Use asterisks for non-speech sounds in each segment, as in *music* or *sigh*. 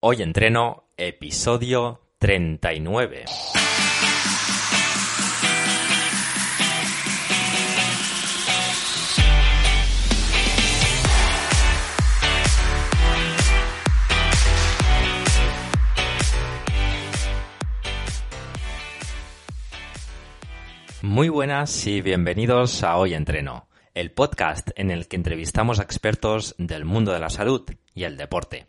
Hoy entreno episodio 39. Muy buenas y bienvenidos a Hoy Entreno, el podcast en el que entrevistamos a expertos del mundo de la salud y el deporte.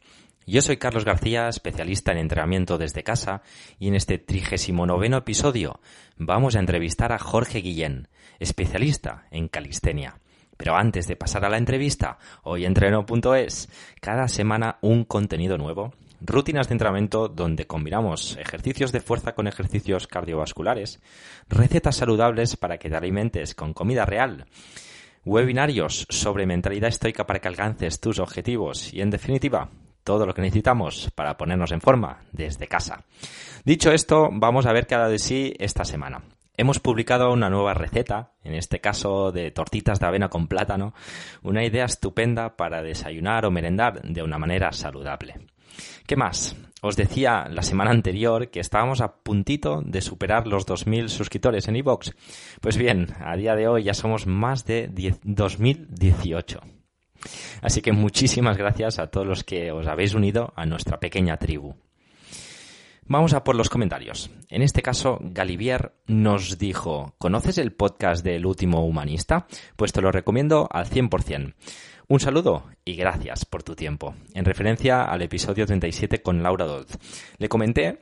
Yo soy Carlos García, especialista en entrenamiento desde casa, y en este trigésimo noveno episodio vamos a entrevistar a Jorge Guillén, especialista en calistenia. Pero antes de pasar a la entrevista, hoy entreno.es, cada semana un contenido nuevo, rutinas de entrenamiento donde combinamos ejercicios de fuerza con ejercicios cardiovasculares, recetas saludables para que te alimentes con comida real, webinarios sobre mentalidad estoica para que alcances tus objetivos y, en definitiva, todo lo que necesitamos para ponernos en forma desde casa. Dicho esto, vamos a ver cada de sí esta semana. Hemos publicado una nueva receta, en este caso de tortitas de avena con plátano, una idea estupenda para desayunar o merendar de una manera saludable. ¿Qué más? Os decía la semana anterior que estábamos a puntito de superar los 2.000 suscriptores en iVoox. Pues bien, a día de hoy ya somos más de 2018. Así que muchísimas gracias a todos los que os habéis unido a nuestra pequeña tribu. Vamos a por los comentarios. En este caso, Galivier nos dijo, ¿conoces el podcast del último humanista? Pues te lo recomiendo al 100%. Un saludo y gracias por tu tiempo. En referencia al episodio 37 con Laura Dodd. Le comenté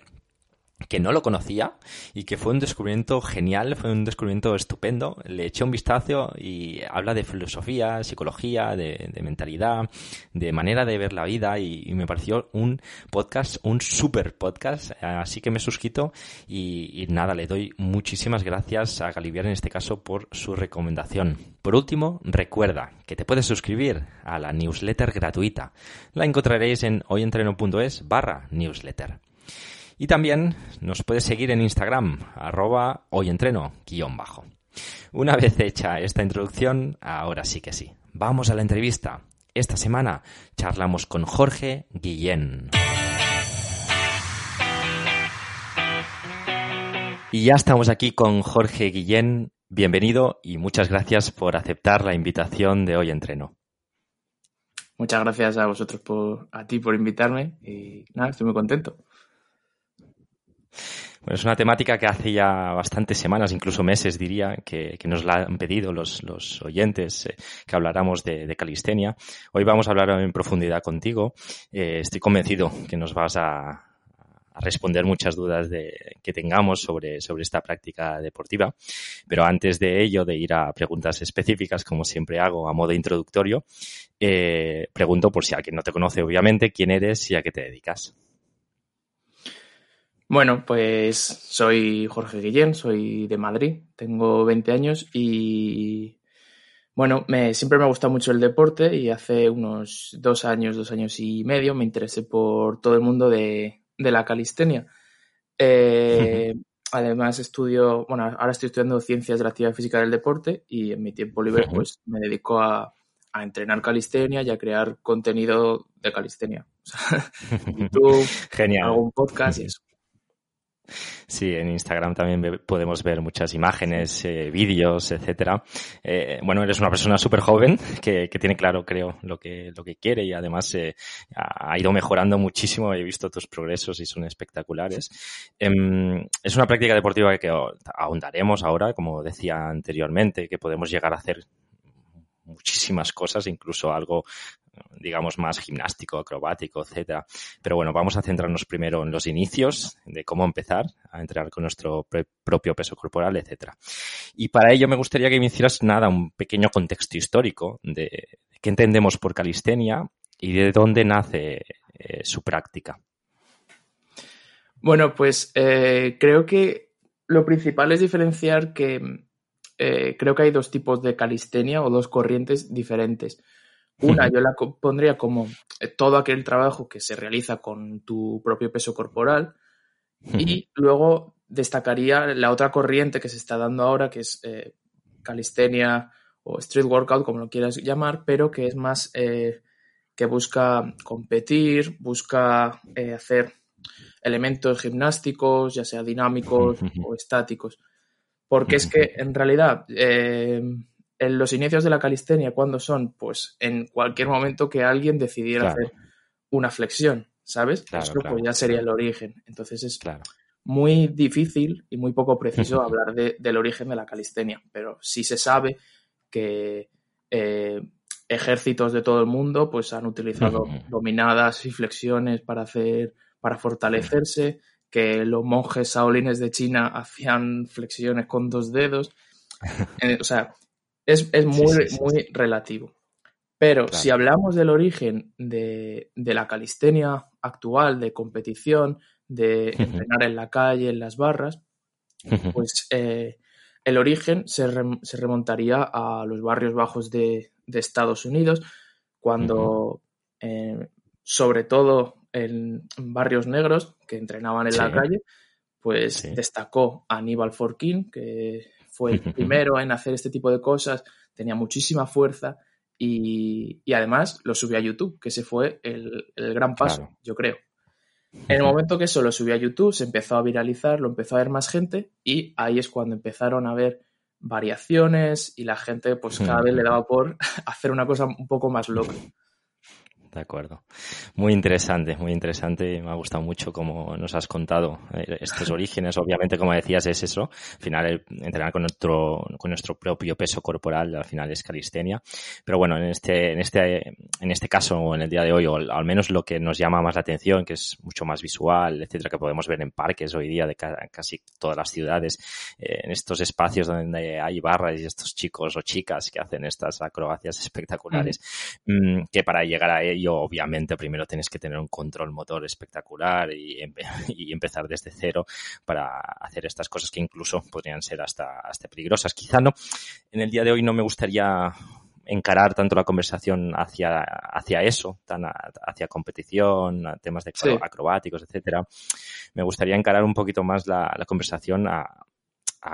que no lo conocía y que fue un descubrimiento genial, fue un descubrimiento estupendo. Le eché un vistazo y habla de filosofía, psicología, de, mentalidad, de manera de ver la vida y, me pareció un podcast, un super podcast. Así que me suscrito y, nada, le doy muchísimas gracias a Galivier en este caso por su recomendación. Por último, recuerda que te puedes suscribir a la newsletter gratuita. La encontraréis en hoyentreno.es barra newsletter. Y también nos puedes seguir en Instagram, arroba hoyentreno, guion bajo. Una vez hecha esta introducción, ahora sí que sí. Vamos a la entrevista. Esta semana charlamos con Jorge Guillén. Y ya estamos aquí con Jorge Guillén. Bienvenido y muchas gracias por aceptar la invitación de Hoy Entreno. Muchas gracias a vosotros por, a ti por invitarme y nada, estoy muy contento. Bueno, es una temática que hace ya bastantes semanas, incluso meses diría, que, nos la han pedido los, oyentes, eh, que habláramos de, calistenia. Hoy vamos a hablar en profundidad contigo. Eh, estoy convencido que nos vas a, responder muchas dudas que tengamos sobre, sobre esta práctica deportiva. Pero antes de ello, de ir a preguntas específicas, como siempre hago a modo introductorio, eh, pregunto por si alguien no te conoce, obviamente, quién eres y a qué te dedicas. Bueno, pues soy Jorge Guillén, soy de Madrid, tengo 20 años y bueno, me, siempre me ha gustado mucho el deporte y hace unos dos años, dos años y medio me interesé por todo el mundo de, la calistenia. Eh, además estudio, bueno, ahora estoy estudiando ciencias de la actividad física del deporte y en mi tiempo libre pues me dedico a, a entrenar calistenia y a crear contenido de calistenia. *laughs* *laughs* YouTube, Genial. algún podcast y eso. Sí, en Instagram también podemos ver muchas imágenes, eh, vídeos, etcétera. Eh, bueno, eres una persona súper joven que, tiene claro, creo, lo que, lo que quiere y además eh, ha ido mejorando muchísimo. He visto tus progresos y son espectaculares. Em, es una práctica deportiva que ahondaremos ahora, como decía anteriormente, que podemos llegar a hacer muchísimas cosas, incluso algo digamos, más gimnástico, acrobático, etcétera. Pero bueno, vamos a centrarnos primero en los inicios de cómo empezar a entrenar con nuestro propio peso corporal, etcétera. Y para ello me gustaría que me hicieras nada, un pequeño contexto histórico de qué entendemos por calistenia y de dónde nace eh, su práctica. Bueno, pues eh, creo que lo principal es diferenciar que eh, creo que hay dos tipos de calistenia o dos corrientes diferentes. Una, yo la pondría como eh, todo aquel trabajo que se realiza con tu propio peso corporal. Y luego destacaría la otra corriente que se está dando ahora, que es calistenia o street workout, como lo quieras llamar, pero que es más que busca competir, busca hacer elementos gimnásticos, ya sea dinámicos o estáticos. Porque es que en realidad eh, en los inicios de la calistenia, ¿cuándo son? Pues en cualquier momento que alguien decidiera hacer una flexión, ¿sabes? Eso pues ya sería el origen. Entonces es muy difícil y muy poco preciso *laughs* hablar del origen de la calistenia, pero sí se sabe que eh, ejércitos de todo el mundo pues han utilizado dominadas y flexiones para hacer para fortalecerse, que los monjes saolines de China hacían flexiones con dos dedos. *laughs* Eh, o sea, es, muy, muy relativo. Pero si hablamos del origen de, la calistenia actual, de competición, de entrenar en la calle, en las barras, pues eh, el origen se, remontaría a los barrios bajos de, Estados Unidos, cuando eh, sobre todo en barrios negros que entrenaban en la calle, pues destacó Aníbal Forquín, que fue el *laughs* primero en hacer este tipo de cosas, tenía muchísima fuerza y, además lo subió a YouTube, que ese fue el, gran paso, yo creo. En el momento que eso lo subió a YouTube, se empezó a viralizar, lo empezó a ver más gente y ahí es cuando empezaron a ver variaciones y la gente pues cada vez le daba por *laughs* hacer una cosa un poco más loca de acuerdo. Muy interesante, muy interesante. Me ha gustado mucho como nos has contado eh, estos orígenes. Obviamente, como decías, es eso. Al final, entrenar con nuestro, con nuestro propio peso corporal, al final es calistenia. Pero bueno, en este, en este, en este caso, o en el día de hoy, o al menos lo que nos llama más la atención, que es mucho más visual, etcétera, que podemos ver en parques hoy día de casi todas las ciudades, eh, en estos espacios donde hay barras y estos chicos o chicas que hacen estas acrobacias espectaculares, mm, que para llegar a ello obviamente, primero tienes que tener un control motor espectacular *laughs* y, empezar desde cero para hacer estas cosas que incluso podrían ser hasta, hasta peligrosas. Quizá no, en el día de hoy no me gustaría encarar tanto la conversación hacia, hacia eso, tan hacia competición, temas de acrobáticos, etcétera. Me gustaría encarar un poquito más la, la conversación a,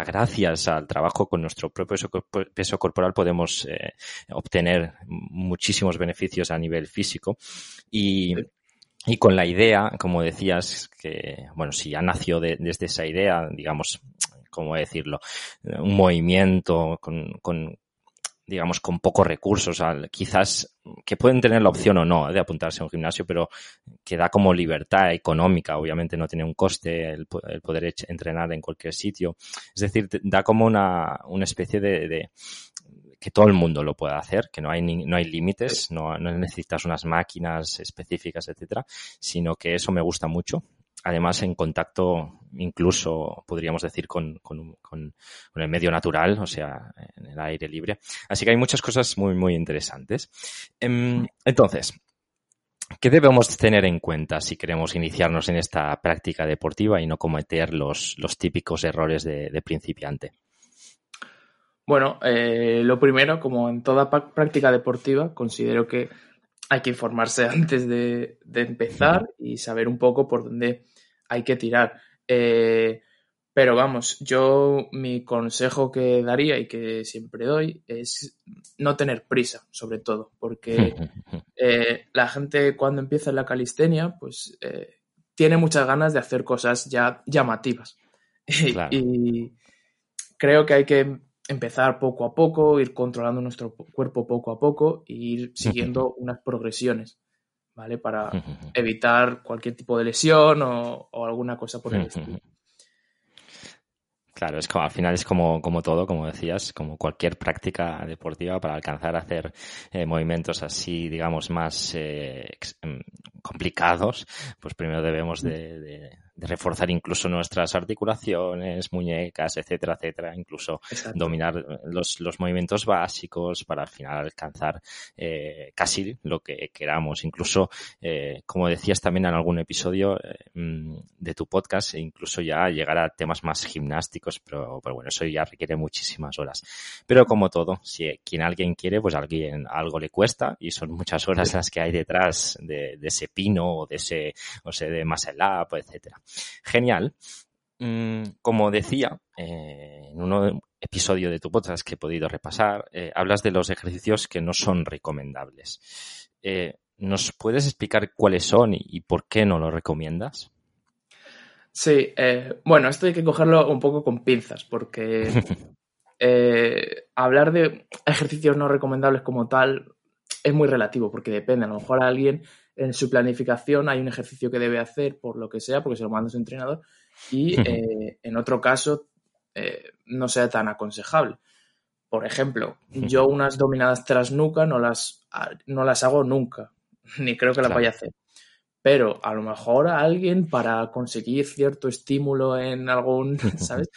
gracias al trabajo con nuestro propio peso, corporal podemos eh, obtener muchísimos beneficios a nivel físico y, y con la idea, como decías, que, bueno, si ya nació desde esa idea, digamos, ¿cómo decirlo? Un movimiento con, con, digamos, con pocos recursos, quizás que pueden tener la opción o no de apuntarse a un gimnasio, pero que da como libertad económica, obviamente no tiene un coste el, poder entrenar en cualquier sitio. Es decir, da como una, una especie de, que todo el mundo lo pueda hacer, que no hay, no hay límites, no necesitas unas máquinas específicas, etcétera, sino que eso me gusta mucho además en contacto incluso podríamos decir con, con, el medio natural, o sea, en el aire libre. Así que hay muchas cosas muy, muy interesantes. Em, entonces, ¿qué debemos tener en cuenta si queremos iniciarnos en esta práctica deportiva y no cometer los, los típicos errores de, principiante? Bueno, eh, lo primero, como en toda práctica deportiva, considero que hay que informarse *laughs* antes de empezar y saber un poco por dónde hay que tirar. Eh, pero vamos, yo mi consejo que daría y que siempre doy es no tener prisa, sobre todo, porque *laughs* eh, la gente cuando empieza en la calistenia, pues eh, tiene muchas ganas de hacer cosas ya llamativas. *laughs* y creo que hay que empezar poco a poco, ir controlando nuestro cuerpo poco a poco e ir siguiendo unas progresiones. ¿Vale? Para evitar cualquier tipo de lesión o, alguna cosa por el estilo. Claro, es como, al final es como, como todo, como decías, como cualquier práctica deportiva para alcanzar a hacer eh, movimientos así, digamos, más eh, em, complicados, pues primero debemos de, reforzar incluso nuestras articulaciones, muñecas, etcétera, etcétera, incluso dominar los, los, movimientos básicos para al final alcanzar eh, casi lo que queramos. Incluso, eh, como decías también en algún episodio eh, mm, de tu podcast, incluso ya llegar a temas más gimnásticos, pero, pero bueno, eso ya requiere muchísimas horas. Pero como todo, si quien alguien quiere, pues alguien algo le cuesta y son muchas horas las que hay detrás de, de ese pino o de ese, o sea, de muscle up, etcétera. Genial. Mm, como decía, eh, en un episodio de tu podcast que he podido repasar, eh, hablas de los ejercicios que no son recomendables. Eh, ¿Nos puedes explicar cuáles son y, por qué no los recomiendas? Sí, bueno, esto hay que cogerlo un poco con pinzas, porque *laughs* hablar de ejercicios no recomendables como tal es muy relativo, porque depende. A lo mejor a alguien en su planificación hay un ejercicio que debe hacer por lo que sea, porque se lo manda su entrenador, y *laughs* eh, en otro caso eh, no sea tan aconsejable. Por ejemplo, yo unas dominadas tras nuca no las, no las hago nunca, *laughs* ni creo que las vaya a hacer. Pero a lo mejor a alguien para conseguir cierto estímulo en algún, *laughs* ¿sabes?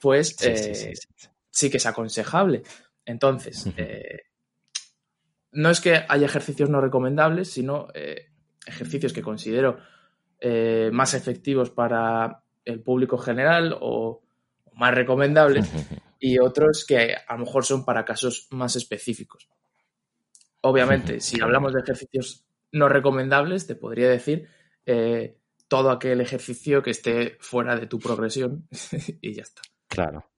Pues sí, eh, que es aconsejable. Entonces, no es que haya ejercicios no recomendables, sino eh, ejercicios que considero eh, más efectivos para el público general o, más recomendables *laughs* y otros que a lo mejor son para casos más específicos. Obviamente, *laughs* si hablamos de ejercicios no recomendables, te podría decir eh, todo aquel ejercicio que esté fuera de tu progresión *laughs* y ya está. Claro.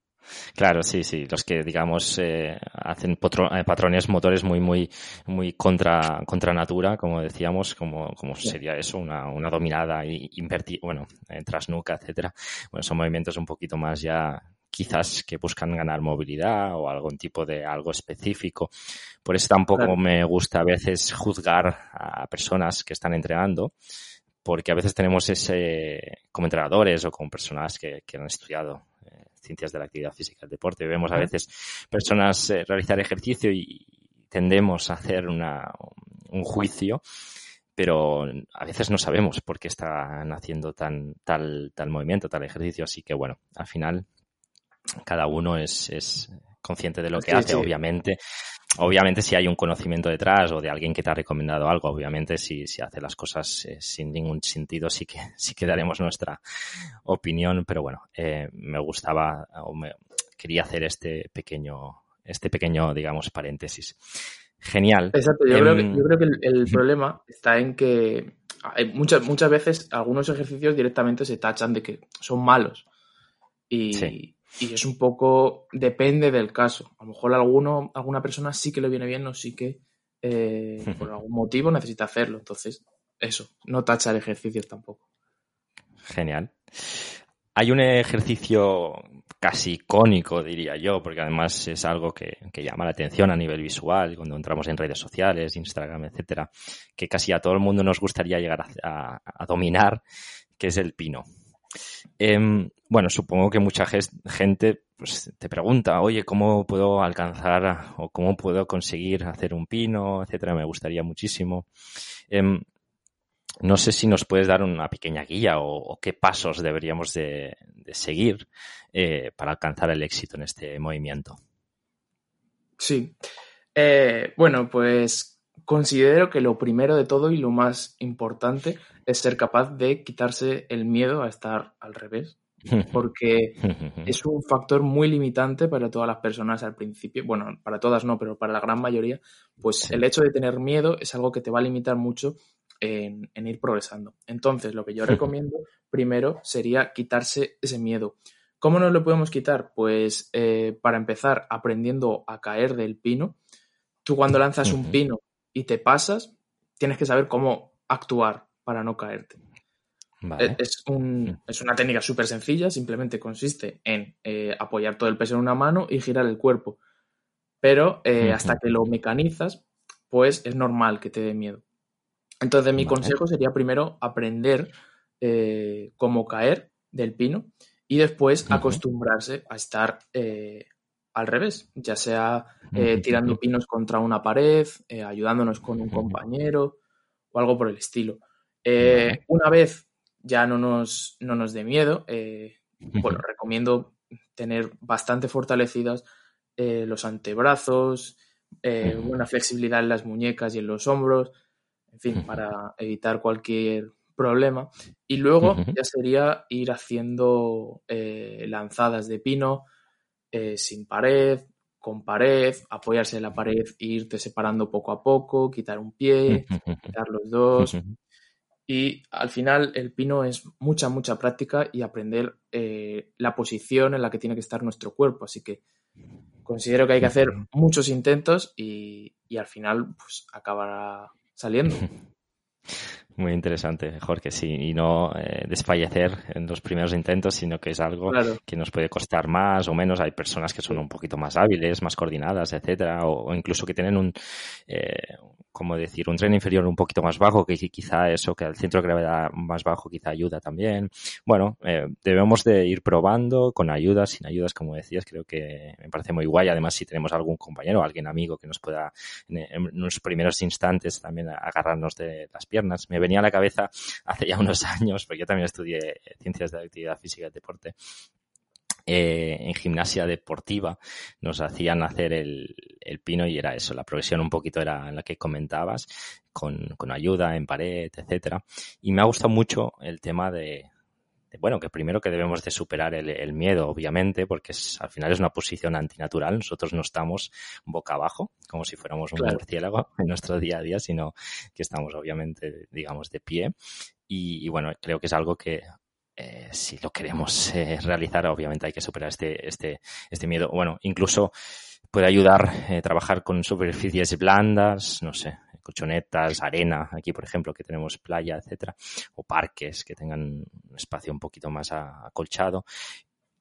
Claro, sí, sí. Los que, digamos, eh, hacen eh, patrones motores muy, muy, muy contra, contra natura, como decíamos, como, como sería eso, una, una dominada y invertir, bueno, eh, trasnuca, etcétera. Bueno, son movimientos un poquito más ya quizás que buscan ganar movilidad o algún tipo de algo específico. Por eso tampoco me gusta a veces juzgar a personas que están entrenando, porque a veces tenemos ese, como entrenadores o como personas que, que han estudiado ciencias de la actividad física, el deporte. Vemos a veces personas eh, realizar ejercicio y tendemos a hacer una, un juicio, pero a veces no sabemos por qué están haciendo tan, tal, tal movimiento, tal ejercicio. Así que bueno, al final cada uno es, es consciente de lo que hace, obviamente. Obviamente si hay un conocimiento detrás o de alguien que te ha recomendado algo, obviamente si, si hace las cosas eh, sin ningún sentido sí que, *laughs* sí que daremos nuestra opinión, pero bueno, eh, me gustaba o me, quería hacer este pequeño, este pequeño, digamos, paréntesis. Genial. Exacto, yo, creo, que, em, yo creo que el, problema está en que muchas, muchas veces algunos ejercicios directamente se tachan de que son malos. Y, y es un poco, depende del caso. A lo mejor alguno, alguna persona sí que le viene bien o sí que eh, por *laughs* algún motivo necesita hacerlo. Entonces, eso, no tachar ejercicios tampoco. Genial. Hay un ejercicio casi icónico, diría yo, porque además es algo que, llama la atención a nivel visual, cuando entramos en redes sociales, Instagram, etcétera, que casi a todo el mundo nos gustaría llegar a dominar, que es el pino. Em, bueno, supongo que mucha gente pues, te pregunta, oye, ¿cómo puedo alcanzar o cómo puedo conseguir hacer un pino, etcétera? Me gustaría muchísimo. Em, no sé si nos puedes dar una pequeña guía o, qué pasos deberíamos de, seguir eh, para alcanzar el éxito en este movimiento. Sí. Eh, bueno, pues considero que lo primero de todo y lo más importante es ser capaz de quitarse el miedo a estar al revés, *laughs* porque es un factor muy limitante para todas las personas al principio, bueno, para todas no, pero para la gran mayoría, pues el hecho de tener miedo es algo que te va a limitar mucho en, ir progresando. Entonces, lo que yo *laughs* recomiendo primero sería quitarse ese miedo. ¿Cómo nos lo podemos quitar? Pues eh, para empezar, aprendiendo a caer del pino. Tú cuando lanzas un pino y te pasas, tienes que saber cómo actuar para no caerte. E-, es, mm. es, una técnica súper sencilla, simplemente consiste en eh, apoyar todo el peso en una mano y girar el cuerpo. Pero eh, hasta que lo mecanizas, pues es normal que te dé miedo. Entonces mi consejo sería primero aprender eh, cómo caer del pino y después acostumbrarse a estar al revés, ya sea tirando pinos contra una pared, ayudándonos con un compañero o algo por el estilo. Eh, una vez ya no nos, no nos dé miedo. Eh, bueno, recomiendo tener bastante fortalecidas eh, los antebrazos, eh, buena flexibilidad en las muñecas y en los hombros, en fin, para evitar cualquier problema. Y luego ya sería ir haciendo lanzadas de pino sin pared, con pared, apoyarse en la pared e irte separando poco a poco, quitar un pie, quitar los dos. Y al final el pino es mucha, mucha práctica y aprender eh, la posición en la que tiene que estar nuestro cuerpo. Así que considero que hay que hacer muchos intentos y, y al final pues acabará saliendo. *laughs* Muy interesante, Jorge, sí, y no eh, desfallecer en los primeros intentos, sino que es algo que nos puede costar más o menos. Hay personas que son un poquito más hábiles, más coordinadas, etcétera, o, incluso que tienen un, eh, como decir, un tren inferior un poquito más bajo, que quizá eso, que el centro de gravedad más bajo quizá ayuda también. Bueno, eh, debemos de ir probando con ayudas, sin ayudas, como decías, creo que me parece muy guay. Además, si tenemos algún compañero, alguien amigo que nos pueda en, en los primeros instantes también agarrarnos de las piernas. Me venía a la cabeza hace ya unos *laughs* años, porque yo también estudié ciencias de actividad física y deporte, eh, en gimnasia deportiva nos hacían hacer el, el, pino y era eso, la progresión un poquito era la que comentabas, con, con ayuda en pared, etcétera. Y me ha gustado mucho el tema de, bueno, que primero que debemos de superar el, el miedo, obviamente, porque es, al final es una posición antinatural. Nosotros no estamos boca abajo, como si fuéramos un claro. murciélago *laughs* en nuestro día a día, sino que estamos obviamente, digamos, de pie. Y, y bueno, creo que es algo que eh, si lo queremos eh, realizar, obviamente hay que superar este, este, este miedo. Bueno, incluso puede ayudar a eh, trabajar con superficies blandas, no sé, colchonetas, arena, aquí por ejemplo que tenemos playa, etcétera, o parques que tengan un espacio un poquito más acolchado.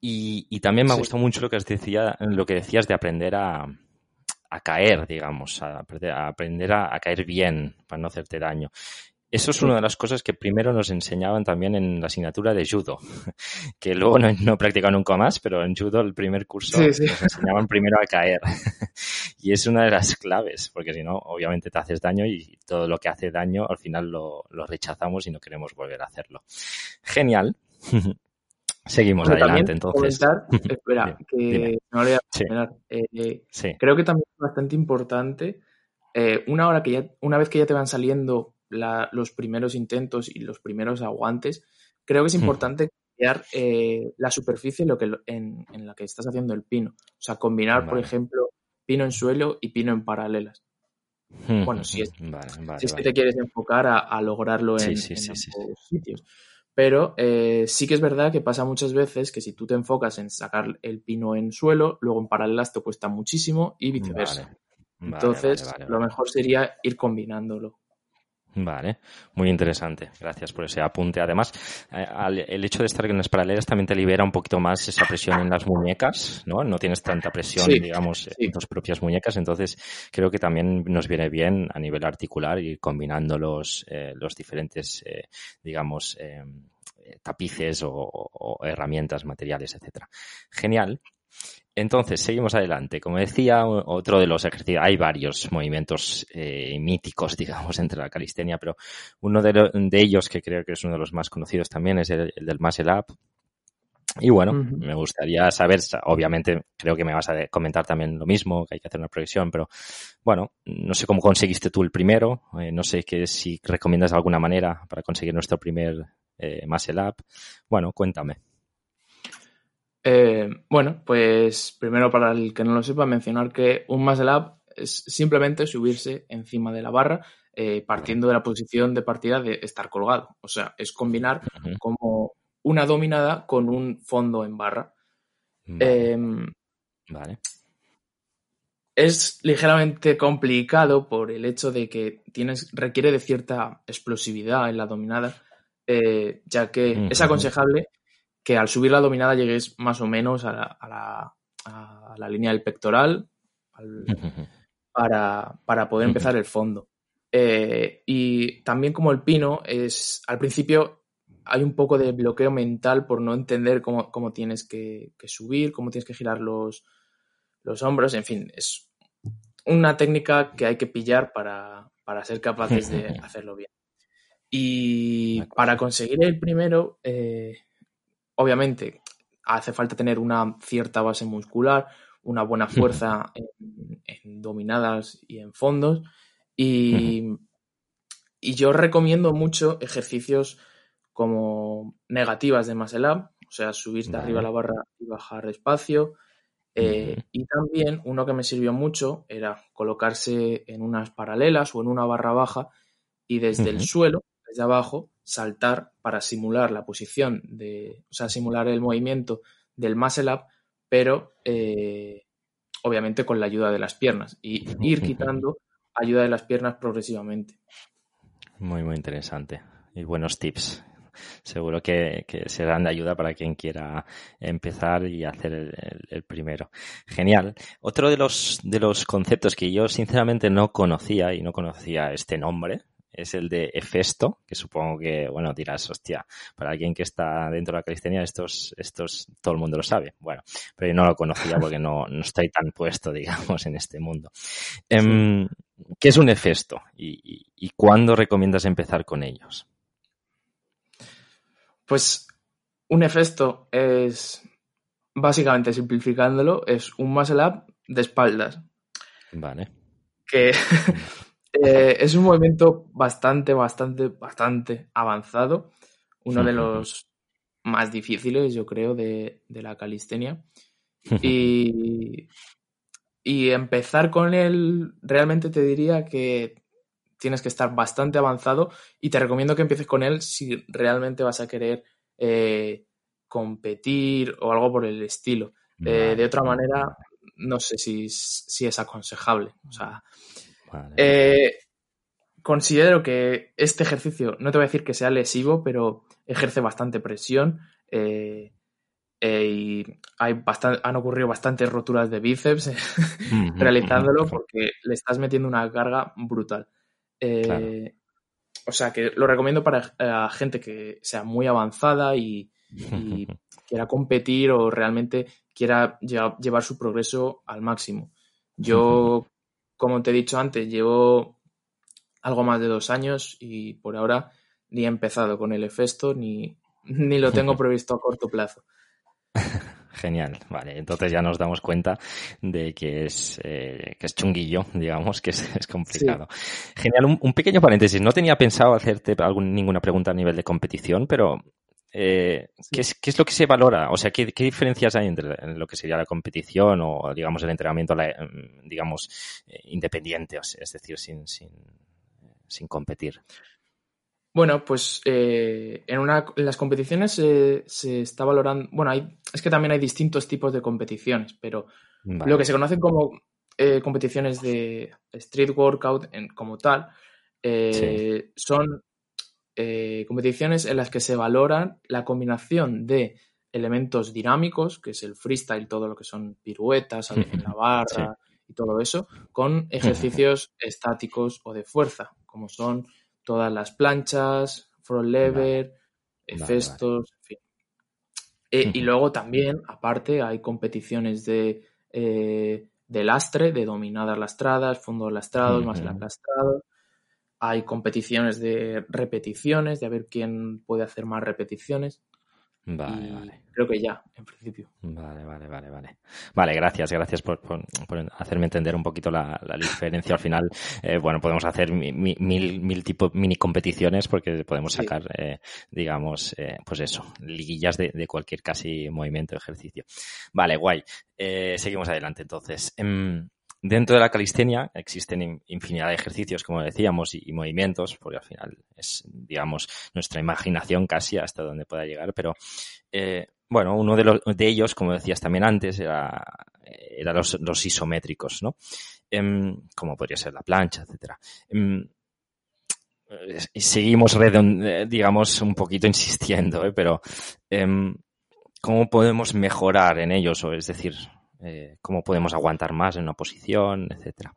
Y, y también me ha gustado mucho lo que, decía, lo que decías de aprender a, a caer, digamos, a aprender, a, aprender a, a, caer bien para no hacerte daño. Eso es una de las cosas que primero nos enseñaban también en la asignatura de judo, *laughs* que luego no, no he practicado nunca más, pero en judo el primer curso sí, sí. nos enseñaban primero a caer. *laughs* y es una de las claves, porque si no, obviamente te haces daño y todo lo que hace daño al final lo, lo rechazamos y no queremos volver a hacerlo. Genial. *laughs* Seguimos Pero adelante, entonces. Comentar, espera, que no le voy a sí. eh, sí. Creo que también es bastante importante, eh, una, hora que ya, una vez que ya te van saliendo la, los primeros intentos y los primeros aguantes, creo que es importante cambiar eh, la superficie lo que, en, en, la que estás haciendo el pino. O sea, combinar, vale. por ejemplo, pino en suelo y pino en paralelas. Bueno, si es, vale, vale, si es que te quieres enfocar a, a lograrlo en, sí, sí, en sí, sitios. Pero eh, sí que es verdad que pasa muchas veces que si tú te enfocas en sacar el pino en suelo, luego en paralelas te cuesta muchísimo y viceversa. Entonces, lo mejor sería ir combinándolo. Vale, muy interesante. Gracias por ese apunte. Además, eh, el hecho de estar en las paralelas también te libera un poquito más esa presión en las muñecas, ¿no? No tienes tanta presión, sí, digamos, sí. en tus propias muñecas. Entonces, creo que también nos viene bien a nivel articular y combinando los, eh, los diferentes, eh, digamos, eh, tapices o, o, herramientas, materiales, etcétera. Genial. Entonces, seguimos adelante. Como decía, otro de los ejercicios, hay varios movimientos eh, míticos, *laughs* digamos, entre la calistenia, pero uno de, lo, de, ellos, que creo que es uno de los más conocidos también, es el, el del muscle up. Y bueno, uh -huh. me gustaría saber, obviamente creo que me vas a comentar también lo mismo, que hay que hacer una progresión, pero bueno, no sé cómo conseguiste tú el primero, eh, no sé que si recomiendas alguna manera para conseguir nuestro primer eh, muscle up. Bueno, cuéntame. Eh, bueno, pues primero para el que no lo sepa, mencionar que un muscle up es simplemente subirse encima de la barra eh, partiendo de la posición de partida de estar colgado. O sea, es combinar uh -huh. como una dominada con un fondo en barra. Vale. Eh, vale. Es ligeramente complicado por el hecho de que tienes, requiere de cierta explosividad en la dominada, eh, ya que uh -huh. es aconsejable que al subir la dominada llegues más o menos a la, a la, a la línea del pectoral al, *laughs* para, para, poder empezar el fondo. Eh, y también como el pino es, al principio hay un poco de bloqueo mental por no entender cómo, cómo tienes que, que, subir, cómo tienes que girar los, los hombros, en fin, es una técnica que hay que pillar para, para ser capaces de *laughs* hacerlo bien. Y para conseguir el primero, eh, obviamente, hace falta tener una cierta base muscular, una buena fuerza en, dominadas y en fondos. Y, y, yo recomiendo mucho ejercicios como negativas de muscle up, o sea, subir de arriba a la barra y bajar despacio. Eh, y también uno que me sirvió mucho era colocarse en unas paralelas o en una barra baja y desde el suelo, desde abajo, saltar para simular la posición de, o sea, simular el movimiento del muscle up, pero eh, obviamente con la ayuda de las piernas y ir quitando ayuda de las piernas progresivamente. Muy, muy interesante y buenos tips seguro que, serán de ayuda para quien quiera empezar y hacer el, primero. Genial. Otro de los, de los conceptos que yo sinceramente no conocía y no conocía este nombre, es el de Efesto, que supongo que, bueno, dirás, hostia, para alguien que está dentro de la calistenia, estos, estos, todo el mundo lo sabe. Bueno, pero yo no lo conocía porque no, no estoy tan puesto, *laughs* digamos, en este mundo. Em, ¿Qué es un Efesto y, y cuándo recomiendas empezar con ellos? Pues un efecto es, básicamente simplificándolo, es un muscle up de espaldas. Vale. Que *laughs* eh, es un movimiento bastante, bastante, bastante avanzado. Uno de los más difíciles, yo creo, de, la calistenia. Y, y empezar con él, realmente te diría que tienes que estar bastante avanzado y te recomiendo que empieces con él si realmente vas a querer eh, competir o algo por el estilo. Eh, de otra manera, no sé si, es aconsejable. O sea, eh, considero que este ejercicio, no te voy a decir que sea lesivo, pero ejerce bastante presión. y hay bastante, han ocurrido bastantes roturas de bíceps *laughs* realizándolo porque le estás metiendo una carga brutal. Eh, o sea, que lo recomiendo para eh, gente que sea muy avanzada y, *laughs* quiera competir o realmente quiera llevar su progreso al máximo. Yo, *laughs* como te he dicho antes, llevo algo más de dos años y por ahora ni he empezado con el efecto ni, *laughs* ni lo tengo previsto a corto plazo. *laughs* Genial, vale. Entonces ya nos damos cuenta de que es, eh, que es chunguillo, digamos, que es, *laughs* complicado. Genial, un, pequeño paréntesis. No tenía pensado hacerte algún, ninguna pregunta a nivel de competición, pero eh, ¿qué, es, ¿qué, es, lo que se valora? O sea, ¿qué, diferencias hay entre lo que sería la competición o, digamos, el entrenamiento, mm, digamos, eh, independiente, es decir, sin, sin, sin competir? Bueno, pues eh, en, una, en las competiciones se está valorando, bueno, hay, es que también hay distintos tipos de competiciones, pero lo que se conocen como eh, competiciones de street workout en, como tal, eh, son competiciones en las que se valoran la combinación de elementos dinámicos, que es el freestyle, todo lo que son piruetas en la barra y todo eso, con ejercicios *laughs* estáticos o de fuerza, como son todas las planchas, front lever, efestos, en fin. Eh, y luego también, aparte, hay competiciones de, eh, de lastre, de dominadas lastradas, fondos lastrados, más lastrados. Hay competiciones de repeticiones, de a ver quién puede hacer más repeticiones. Vale, vale. Creo que ya, en principio. Vale, vale, vale, vale. Vale, gracias, gracias por, hacerme entender un poquito la, diferencia. Al final, eh, bueno, podemos hacer mil, mil, tipos, mini competiciones porque podemos sacar, eh, digamos, eh, pues eso, liguillas de, de, cualquier casi movimiento, ejercicio. Vale, guay. seguimos adelante entonces. Em, Dentro de la calistenia existen infinidad de ejercicios, como decíamos, y, movimientos, porque al final es, digamos, nuestra imaginación casi hasta donde pueda llegar, pero eh, bueno, uno de, los, de ellos, como decías también antes, era, era los, isométricos, ¿no? Em, como podría ser la plancha, etcétera. Em, seguimos, eh, digamos, un poquito *laughs* insistiendo, ¿eh? pero em, ¿cómo podemos mejorar en ellos? O es decir, eh, cómo podemos aguantar más en una posición, etcétera.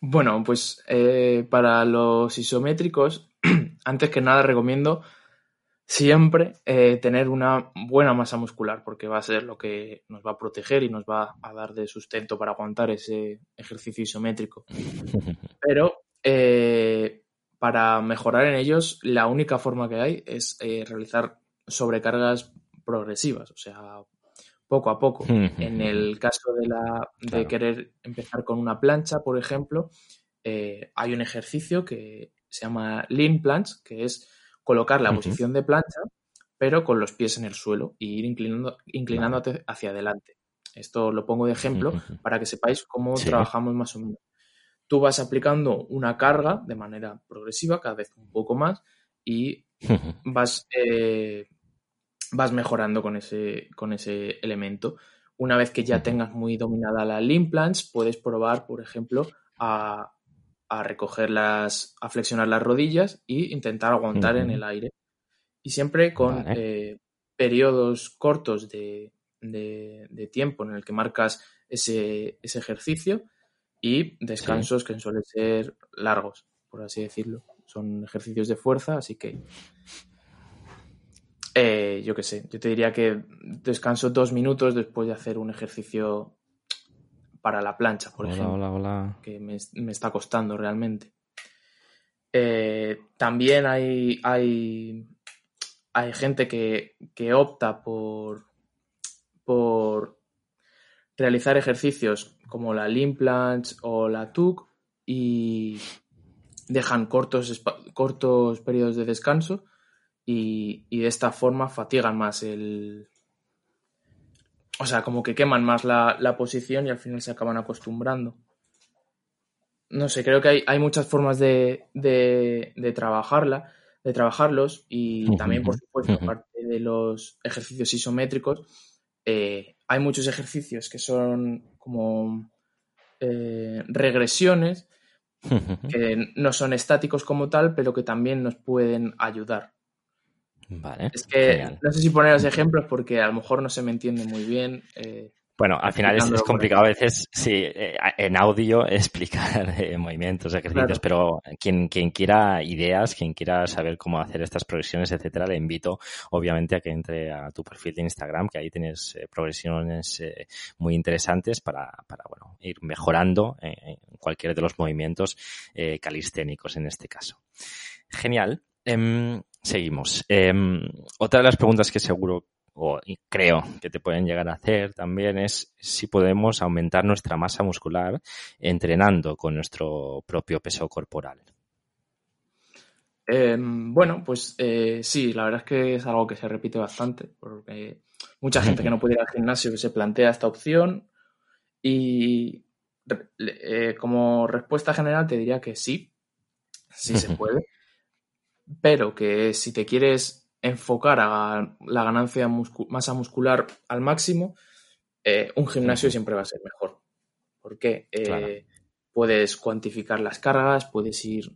Bueno, pues eh, para los isométricos, *clears throat* antes que nada recomiendo siempre eh, tener una buena masa muscular, porque va a ser lo que nos va a proteger y nos va a dar de sustento para aguantar ese ejercicio isométrico. *laughs* Pero para mejorar en ellos, la única forma que hay es realizar sobrecargas progresivas, o sea, poco a poco. en el caso de, la, de querer empezar con una plancha, por ejemplo, eh, hay un ejercicio que se llama Lean Planche, que es colocar la posición de plancha, pero con los pies en el suelo y ir inclinando, inclinándote hacia adelante. Esto lo pongo de ejemplo para que sepáis cómo trabajamos más o menos. Tú vas aplicando una carga de manera progresiva, cada vez un poco más, y vas, eh, vas mejorando con ese, con ese elemento. Una vez que ya tengas muy dominada la Lean Planche, puedes probar, por ejemplo, a a recoger las, a flexionar las rodillas e intentar aguantar en el aire. Y siempre con eh, periodos cortos de, tiempo en el que marcas ese, ejercicio y descansos que suelen ser largos, por así decirlo. Son ejercicios de fuerza, así que eh, yo qué sé, yo te diría que descanso dos minutos después de hacer un ejercicio para la plancha, por ejemplo, que me, está costando realmente. Eh, también hay, hay, hay gente que, opta por, por realizar ejercicios como la Lean Planche o la TUC y dejan cortos, cortos periodos de descanso y, y de esta forma fatigan más el, o sea, como que queman más la, posición y al final se acaban acostumbrando. No sé, creo que hay, muchas formas de, trabajarla, de trabajarlos y también, por supuesto, aparte de los ejercicios isométricos, eh, hay muchos ejercicios que son como eh, regresiones, que no son estáticos como tal, pero que también nos pueden ayudar. Vale. Es que no sé si poneros ejemplos porque a lo mejor no se me entiende muy bien. Eh, bueno, al final es, complicado a veces, sí, eh, en audio *laughs* explicar eh, movimientos, ejercicios, pero quien, quien quiera ideas, quien quiera saber cómo hacer estas progresiones, etcétera, le invito obviamente a que entre a tu perfil de Instagram, que ahí tienes progresiones muy interesantes para, para, bueno, ir mejorando en cualquiera de los movimientos calisténicos en este caso. Genial. Seguimos. Em, otra de las preguntas que seguro o creo que te pueden llegar a hacer también es si podemos aumentar nuestra masa muscular entrenando con nuestro propio peso corporal. Em, bueno, pues eh, sí, la verdad es que es algo que se repite bastante, porque mucha gente que no puede ir al gimnasio se plantea esta opción y eh, como respuesta general te diría que sí, sí se puede pero que si te quieres enfocar a la ganancia masa muscular al máximo, eh, un gimnasio siempre va a ser mejor. Porque eh, puedes cuantificar las cargas, puedes ir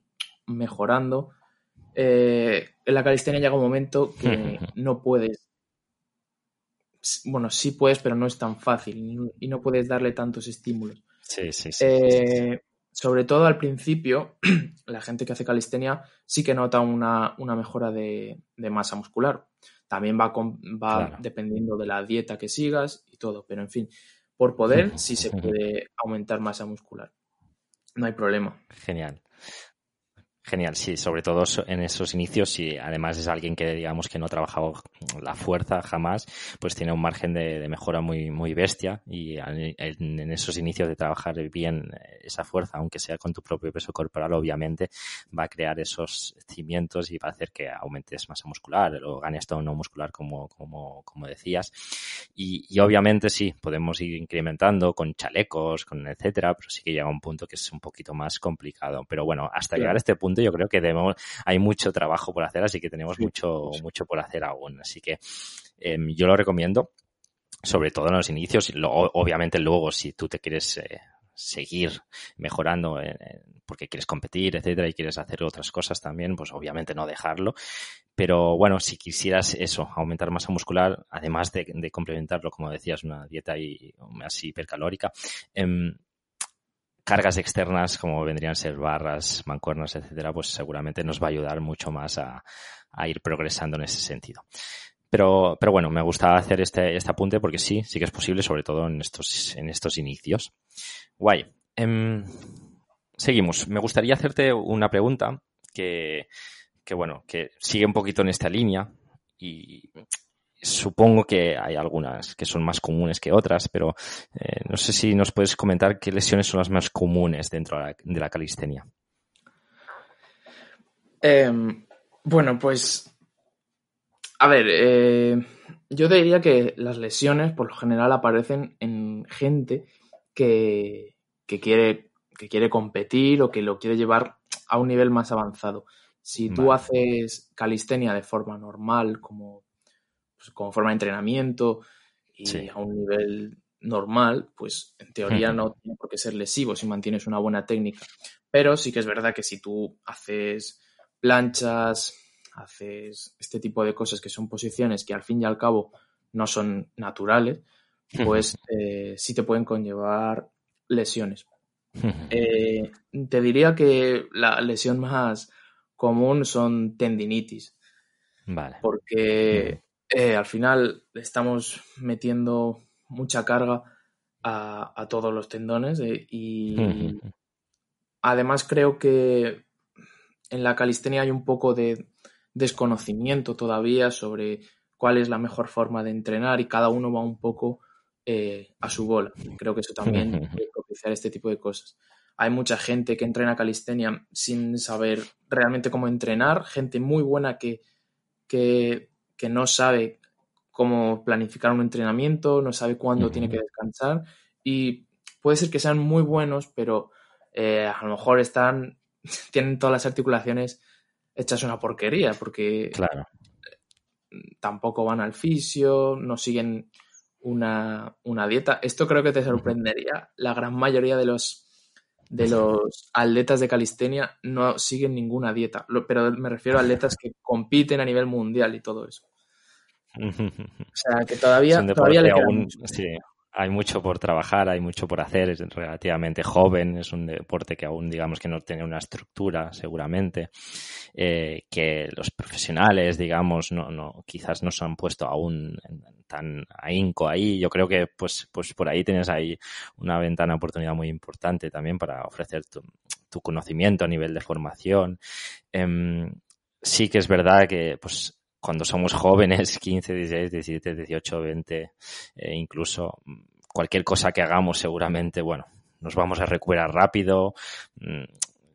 mejorando. Eh, en la calistenia llega un momento que *laughs* no puedes. Bueno, sí puedes, pero no es tan fácil y no puedes darle tantos estímulos. Sí, sí, sí sobre todo al principio, *clears throat* la gente que hace calistenia sí que nota una, mejora de, masa muscular. También va, va dependiendo de la dieta que sigas y todo, pero en fin, por poder *laughs* sí se puede aumentar masa muscular. No hay problema. Genial. Genial, sí, sobre todo en esos inicios, si además es alguien que digamos que no ha trabajado la fuerza jamás, pues tiene un margen de, mejora muy, muy bestia y en, esos inicios de trabajar bien esa fuerza, aunque sea con tu propio peso corporal, obviamente va a crear esos cimientos y va a hacer que aumentes masa muscular o ganes tono muscular como, como, como decías. Y, y obviamente sí, podemos ir incrementando con chalecos, con etcétera, pero sí que llega un punto que es un poquito más complicado. Pero bueno, hasta llegar a este punto yo creo que debemos, hay mucho trabajo por hacer, así que tenemos mucho, mucho por hacer aún. Así que em, yo lo recomiendo, sobre todo en los inicios. obviamente luego, si tú te quieres eh, seguir mejorando porque quieres competir, etcétera, y quieres hacer otras cosas también, pues obviamente no dejarlo. Pero bueno, si quisieras eso, aumentar masa muscular, además de, complementarlo, como decías, una dieta y, así hipercalórica, em, cargas externas como vendrían a ser barras, mancuernas, etcétera, pues seguramente nos va a ayudar mucho más a, ir progresando en ese sentido. Pero, pero bueno, me gusta hacer este, este apunte porque sí, sí que es posible, sobre todo en estos, en estos inicios. Guay. Em, seguimos. Me gustaría hacerte una pregunta que, que, bueno, que sigue un poquito en esta línea y supongo que hay algunas que son más comunes que otras, pero eh, no sé si nos puedes comentar qué lesiones son las más comunes dentro de la, calistenia. Em, bueno, pues a ver, eh, yo diría que las lesiones por lo general aparecen en gente que, quiere, que quiere competir o que lo quiere llevar a un nivel más avanzado. Si tú haces calistenia de forma normal, como, pues, como forma de entrenamiento y a un nivel normal, pues en teoría no tiene por qué ser lesivo si mantienes una buena técnica. Pero sí que es verdad que si tú haces planchas, haces este tipo de cosas que son posiciones que al fin y al cabo no son naturales, pues eh, sí te pueden conllevar lesiones. Eh, te diría que la lesión más común son tendinitis. Vale. Porque eh, al final estamos metiendo mucha carga a, todos los tendones y además creo que en la calistenia hay un poco de desconocimiento todavía sobre cuál es la mejor forma de entrenar y cada uno va un poco eh, a su bola. Creo que eso también *laughs* puede propiciar este tipo de cosas. Hay mucha gente que entrena calistenia sin saber realmente cómo entrenar, gente muy buena que, que, no sabe cómo planificar un entrenamiento, no sabe cuándo tiene que descansar y puede ser que sean muy buenos, pero eh, a lo mejor están, *laughs* tienen todas las articulaciones hechas una porquería porque claro. tampoco van al fisio, no siguen una, dieta. Esto creo que te sorprendería. La gran mayoría de los de los atletas de calistenia no siguen ninguna dieta, pero me refiero a atletas que compiten a nivel mundial y todo eso. *laughs* O sea, que todavía, todavía le hay mucho por trabajar, hay mucho por hacer, es relativamente joven, es un deporte que aún digamos que no tiene una estructura seguramente, eh, que los profesionales digamos no, no quizás no se han puesto aún tan ahínco ahí. Yo creo que pues, pues por ahí tienes ahí una ventana oportunidad muy importante también para ofrecer tu, tu conocimiento a nivel de formación. Em, sí que es verdad que pues cuando somos jóvenes, 15, 16, 17, 18, 20, incluso cualquier cosa que hagamos seguramente, bueno, nos vamos a recuperar rápido. Mm,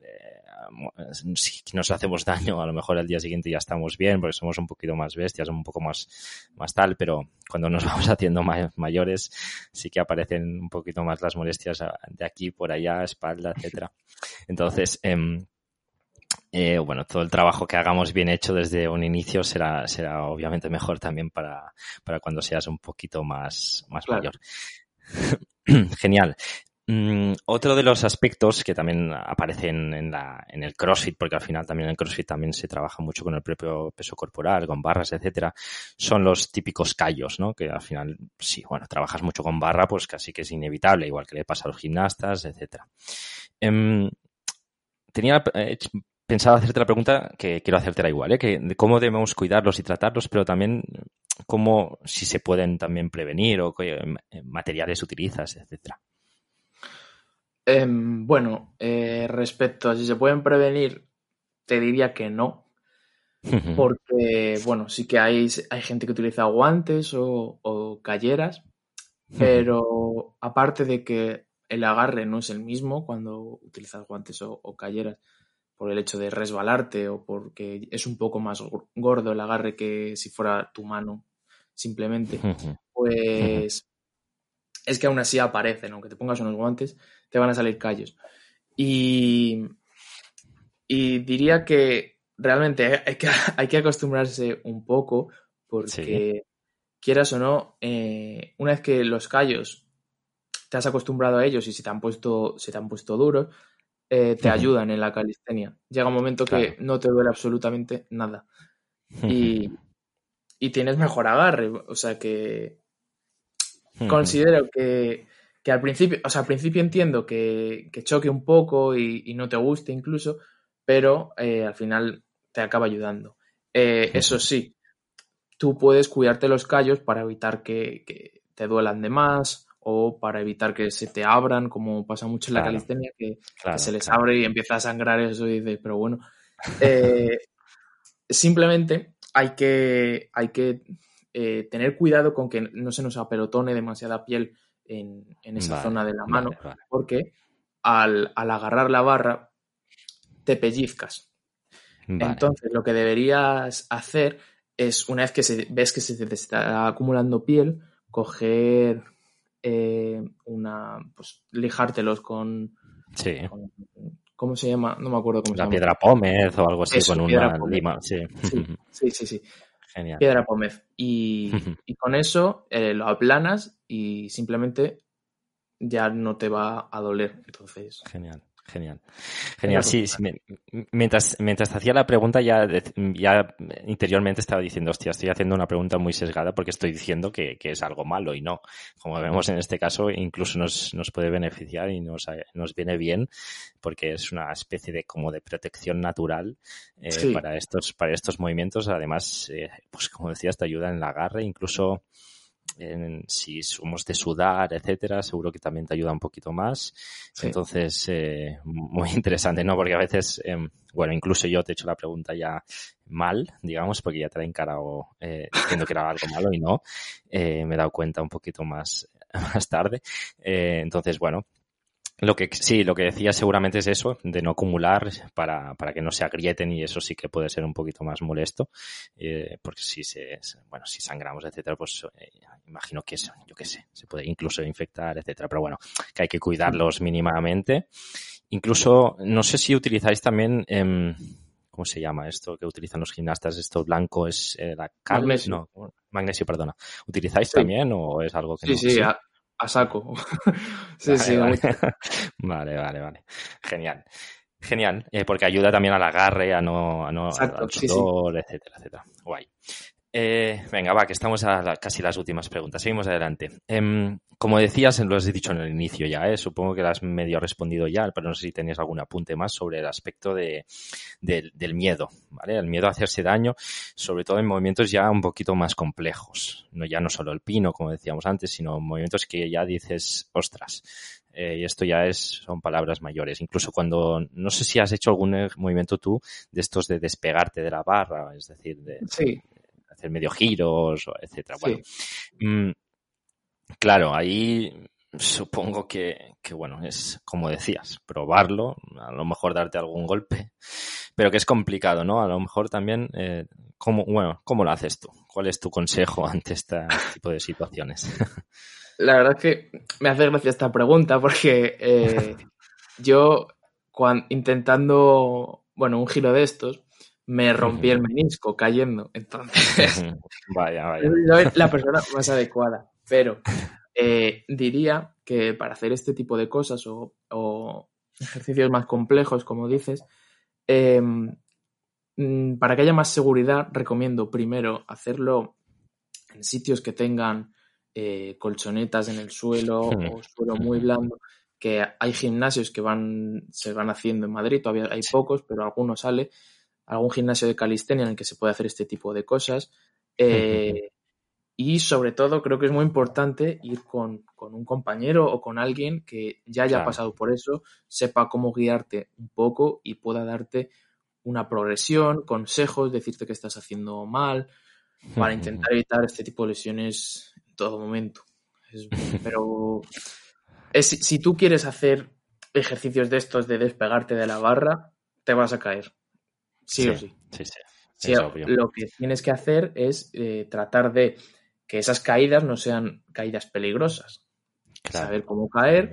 eh, si nos hacemos daño, a lo mejor al día siguiente ya estamos bien, porque somos un poquito más bestias, un poco más, más tal, pero cuando nos *laughs* vamos haciendo mayores, sí que aparecen un poquito más las molestias de aquí, por allá, espalda, etcétera. Entonces, eh, eh, bueno, todo el trabajo que hagamos bien hecho desde un inicio será, será obviamente mejor también para, para cuando seas un poquito más, más mayor. *clears throat* Genial. Mm, otro de los aspectos que también aparecen en, la, en el CrossFit, porque al final también en el CrossFit también se trabaja mucho con el propio peso corporal, con barras, etcétera, son los típicos callos, ¿no? Que al final, sí, bueno, trabajas mucho con barra, pues casi que es inevitable, igual que le pasa a los gimnastas, etcétera. Em, tenía eh, pensaba hacerte la pregunta que quiero hacerte igual, ¿eh? que de cómo debemos cuidarlos y tratarlos, pero también cómo, si se pueden también prevenir o qué materiales utilizas, etcétera. Em, bueno, eh, respecto a si se pueden prevenir, te diría que no. Porque, bueno, sí que hay, hay gente que utiliza guantes o, o calleras, pero aparte de que el agarre no es el mismo cuando utilizas guantes o, o calleras, por el hecho de resbalarte o porque es un poco más gordo el agarre que si fuera tu mano simplemente, pues es que aún así aparecen, aunque te pongas unos guantes, te van a salir callos. Y, y diría que realmente *laughs* hay que, hay que acostumbrarse un poco porque quieras o no, eh, una vez que los callos te has acostumbrado a ellos y se te han puesto, se te han puesto duros, eh, te ayudan en la calistenia. Llega un momento que no te duele absolutamente nada. Y, tienes mejor agarre. O sea que considero que, al principio, o sea, al principio entiendo que, choque un poco y, no te guste incluso, pero eh, al final te acaba ayudando. Eh, eso sí, tú puedes cuidarte los callos para evitar que, que te duelan de más o para evitar que se te abran, como pasa mucho en la calistenia, que, se les abre y empieza a sangrar eso y dices, pero bueno, Eh, *laughs* simplemente hay que, hay que eh, tener cuidado con que no se nos apelotone demasiada piel en, esa zona de la mano, porque al, agarrar la barra te pellizcas. Entonces, lo que deberías hacer es, una vez que se, ves que se te está acumulando piel, coger eh, una, pues lijártelos con, sí. ¿cómo se llama? No me acuerdo cómo la se llama. piedra pómez o algo así con una lima, sí. *laughs* Sí, sí, sí. Genial. Piedra pómez. Y, *laughs* y con eso eh, lo aplanas y simplemente ya no te va a doler. Entonces. Genial. Genial. Genial. Sí, mientras, mientras hacía la pregunta ya, ya interiormente estaba diciendo, hostia, estoy haciendo una pregunta muy sesgada porque estoy diciendo que, es algo malo y no. Como vemos en este caso, incluso nos, nos puede beneficiar y nos, nos viene bien porque es una especie de como de protección natural eh, para estos, para estos movimientos. Además, eh, pues como decías, te ayuda en el agarre, incluso si somos de sudar, etcétera, seguro que también te ayuda un poquito más. Entonces, eh, muy *laughs* interesante, ¿no? Porque a veces, em, bueno, incluso yo te he hecho la pregunta ya mal, digamos, porque ya te la he encarado eh, diciendo que era algo malo y no. Eh, me he dado cuenta un poquito más, *laughs* más tarde. Eh, entonces, bueno, lo que sí, lo que decía seguramente es eso, de no acumular para, para que no se agrieten y eso sí que puede ser un poquito más molesto, eh, porque si se, bueno, si sangramos, etcétera, pues eh, imagino que eso, yo qué sé, se puede incluso infectar, etcétera, pero bueno, que hay que cuidarlos mínimamente. Incluso, no sé si utilizáis también, eh, ¿cómo se llama esto que utilizan los gimnastas? Esto blanco es eh, la carne, magnesio. no, magnesio, perdona. ¿Utilizáis también o es algo que sí, no? Sí, sí, a saco. *laughs* sí, sí. *laughs* Vale. vale, vale, Genial. Genial, eh, porque ayuda también al agarre, a no, a no al sudor, etcétera, etcétera. Guay. Eh, venga, va, que estamos a casi las últimas preguntas. Seguimos adelante. Em, como decías, lo has dicho en el inicio ya, ¿eh? supongo que lo has medio respondido ya, pero no sé si tenías algún apunte más sobre el aspecto de, del miedo, ¿vale? El miedo a hacerse daño, sobre todo en movimientos ya un poquito más complejos. No ya no solo el pino, como decíamos antes, sino movimientos que ya dices, ostras, eh, y esto ya es, son palabras mayores. Incluso cuando, no sé si has hecho algún movimiento tú de estos de despegarte de la barra, es decir, de, sí hacer medio giros, etcétera. Bueno, mm, claro, ahí supongo que, que, bueno, es como decías, probarlo, a lo mejor darte algún golpe, pero que es complicado, ¿no? A lo mejor también, eh, ¿cómo, bueno, ¿cómo lo haces tú? ¿Cuál es tu consejo ante este tipo de situaciones? *laughs* La verdad es que me hace gracia esta pregunta porque eh, *laughs* yo, cuando, intentando, bueno, un giro de estos, me rompí el menisco cayendo. Entonces, vaya, vaya. *laughs* la persona más adecuada. Pero eh, diría que para hacer este tipo de cosas o, ejercicios más complejos, como dices, em, mm, para que haya más seguridad, recomiendo primero hacerlo en sitios que tengan eh, colchonetas en el suelo o suelo muy blando, que hay gimnasios que van, se van haciendo en Madrid, todavía hay pocos, pero algunos sale, algún gimnasio de calistenia en el que se puede hacer este tipo de cosas. Eh, y sobre todo creo que es muy importante ir con, un compañero o con alguien que ya haya pasado por eso, sepa cómo guiarte un poco y pueda darte una progresión, consejos, decirte que estás haciendo mal, para *laughs* intentar evitar este tipo de lesiones en todo momento. *laughs* pero si tú quieres hacer ejercicios de estos de despegarte de la barra, te vas a caer. Sí, o sí. Sí, sí. lo que tienes que hacer es eh, tratar de que esas caídas no sean caídas peligrosas. Saber cómo caer.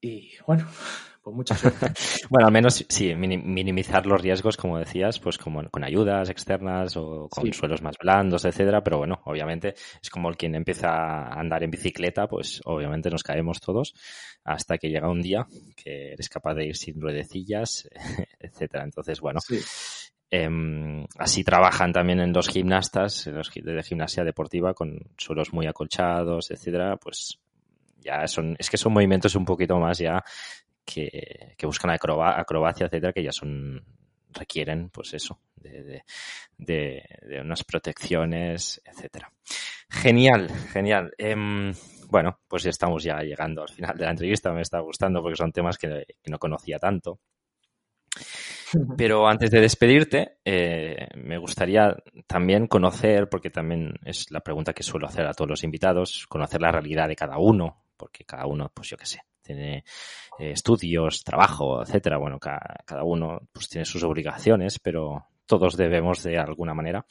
Y bueno, *laughs* pues mucha suerte. *laughs* bueno, al menos sí, minimizar los riesgos, como decías, pues como con ayudas externas o con suelos más blandos, etcétera. Pero bueno, obviamente es como el quien empieza a andar en bicicleta, pues obviamente nos caemos todos hasta que llega un día que eres capaz de ir sin ruedecillas, *laughs* etcétera. Entonces, bueno. Em, así trabajan también en los gimnastas, en los de gimnasia deportiva, con suelos muy acolchados, etcétera, pues ya son, es que son movimientos un poquito más ya que, buscan acrobacia, etcétera, que ya son, requieren, pues eso, de, de, de, unas protecciones, etcétera. Genial, genial. Em, bueno, pues estamos ya llegando al final de la entrevista. Me está gustando porque son temas que, no conocía tanto. Pero antes de despedirte, eh, me gustaría también conocer, porque también es la pregunta que suelo hacer a todos los invitados, conocer la realidad de cada uno, porque cada uno, pues yo qué sé, tiene eh, estudios, trabajo, etcétera. Bueno, cada, uno pues tiene sus obligaciones, pero todos debemos de alguna manera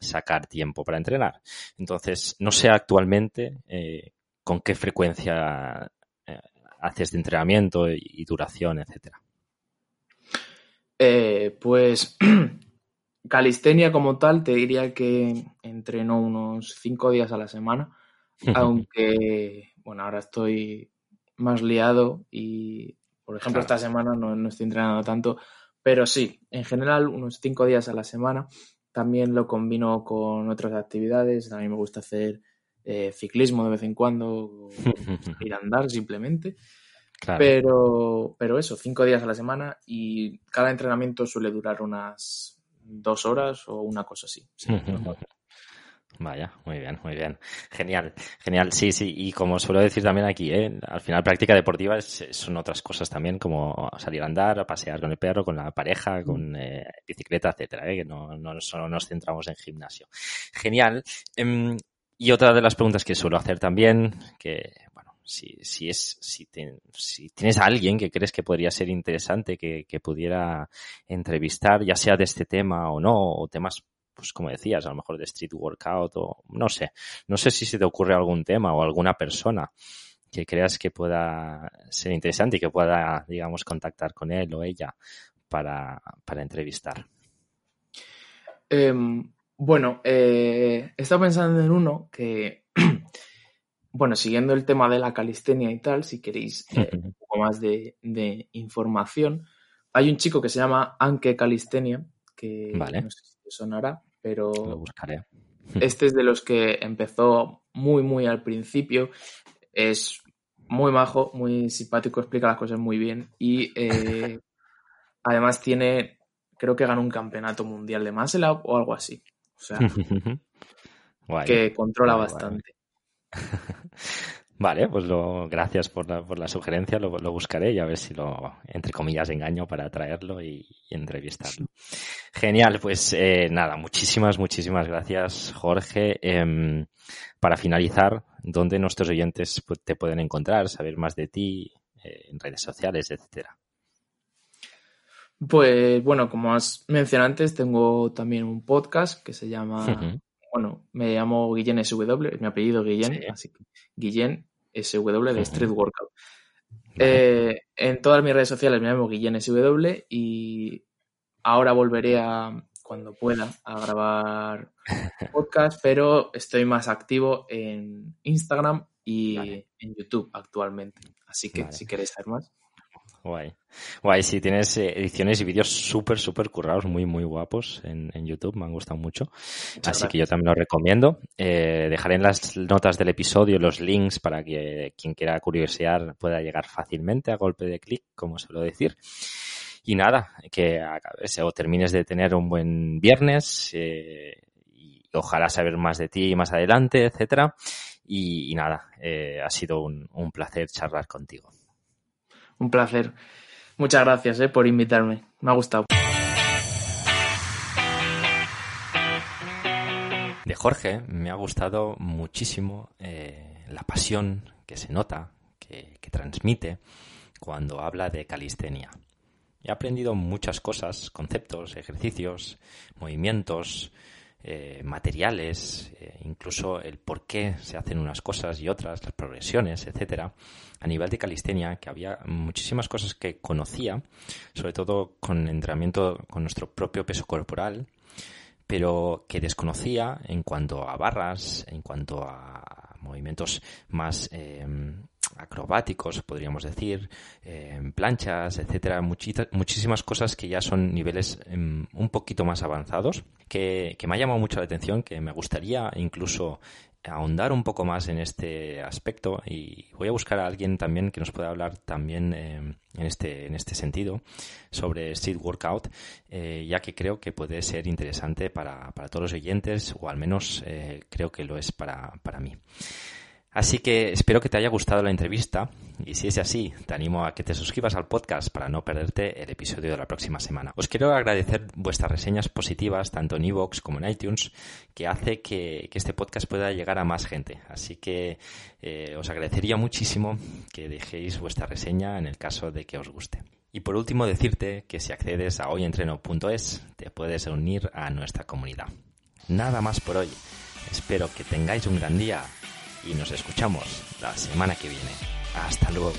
sacar tiempo para entrenar. Entonces, no sé actualmente eh, con qué frecuencia haces de entrenamiento y, duración, etcétera. Eh, pues *clears throat* calistenia como tal, te diría que entreno unos cinco días a la semana, aunque, bueno, ahora estoy más liado y, por ejemplo, esta semana no, estoy entrenando tanto, pero sí, en general unos cinco días a la semana. También lo combino con otras actividades. A mí me gusta hacer eh, ciclismo de vez en cuando, *laughs* ir a andar simplemente. Pero, pero eso, cinco días a la semana y cada entrenamiento suele durar unas dos horas o una cosa así. *laughs* Vaya, muy bien, muy bien. Genial, genial. Sí, sí. Y como suelo decir también aquí, ¿eh? al final práctica deportiva son otras cosas también, como salir a andar, a pasear con el perro, con la pareja, con eh, bicicleta, etcétera, ¿eh? que no, no solo nos centramos en gimnasio. Genial. Em, y otra de las preguntas que suelo hacer también, que si, si es, si, tienes a alguien que crees que podría ser interesante, que, que, pudiera entrevistar, ya sea de este tema o no, o temas, pues como decías, a lo mejor de street workout o no sé, no sé si se te ocurre algún tema o alguna persona que creas que pueda ser interesante y que pueda, digamos, contactar con él o ella para, para entrevistar. Em, bueno, eh, he estado pensando en uno que bueno, siguiendo el tema de la calistenia y tal, si queréis eh, un poco más de, información, hay un chico que se llama Anke Calistenia, que no sé si te sonará, pero Lo buscaré. este es de los que empezó muy, muy al principio. Es muy majo, muy simpático, explica las cosas muy bien y eh, además tiene, creo que ganó un campeonato mundial de muscle up o algo así. O sea, *laughs* que controla bastante. *laughs* Vale, pues lo, gracias por la, por la sugerencia, lo, buscaré y a ver si lo, entre comillas, engaño para traerlo y, entrevistarlo. Genial, pues eh, nada, muchísimas, muchísimas gracias, Jorge. Em, para finalizar, ¿dónde nuestros oyentes te pueden encontrar, saber más de ti eh, en redes sociales, etcétera? Pues bueno, como has mencionado antes, tengo también un podcast que se llama bueno, me llamo Guillén SW, es mi apellido Guillén, así que Guillén SW de Street Workout. Eh, en todas mis redes sociales me llamo Guillén SW y ahora volveré a, cuando pueda, a grabar *laughs* podcast, pero estoy más activo en Instagram y en YouTube actualmente. Así que si queréis saber más. Guay. Guay, sí, tienes eh, ediciones y vídeos súper, súper currados, muy, muy guapos en, YouTube, me han gustado mucho. Así que yo también lo recomiendo. Eh, dejaré en las notas del episodio los links para que quien quiera curiosear pueda llegar fácilmente a golpe de clic, como suelo decir. Y nada, que o termines de tener un buen viernes eh, y ojalá saber más de ti más adelante, etcétera. Y, nada, ha sido un placer charlar contigo. Un placer. Muchas gracias eh, por invitarme. Me ha gustado. De Jorge me ha gustado muchísimo eh, la pasión que se nota, que, que transmite cuando habla de calistenia. He aprendido muchas cosas, conceptos, ejercicios, movimientos, eh, materiales, eh, incluso el por qué se hacen unas cosas y otras, las progresiones, etcétera, a nivel de calistenia, que había muchísimas cosas que conocía, sobre todo con entrenamiento con nuestro propio peso corporal, pero que desconocía en cuanto a barras, en cuanto a movimientos más eh, acrobáticos, podríamos decir, eh, planchas, etcétera, muchísimas cosas que ya son niveles em, un poquito más avanzados, que, me ha llamado mucho la atención, que me gustaría incluso ahondar un poco más en este aspecto y voy a buscar a alguien también que nos pueda hablar también em, en este en este sentido sobre street workout eh, ya que creo que puede ser interesante para, para todos los oyentes o al menos eh, creo que lo es para, para mí Así que espero que te haya gustado la entrevista y si es así, te animo a que te suscribas al podcast para no perderte el episodio de la próxima semana. Os quiero agradecer vuestras reseñas positivas tanto en iVoox como en iTunes que hace que, este podcast pueda llegar a más gente. Así que eh, os agradecería muchísimo que dejéis vuestra reseña en el caso de que os guste. Y por último decirte que si accedes a hoyentreno.es te puedes unir a nuestra comunidad. Nada más por hoy. Espero que tengáis un gran día y nos escuchamos la semana que viene. Hasta luego.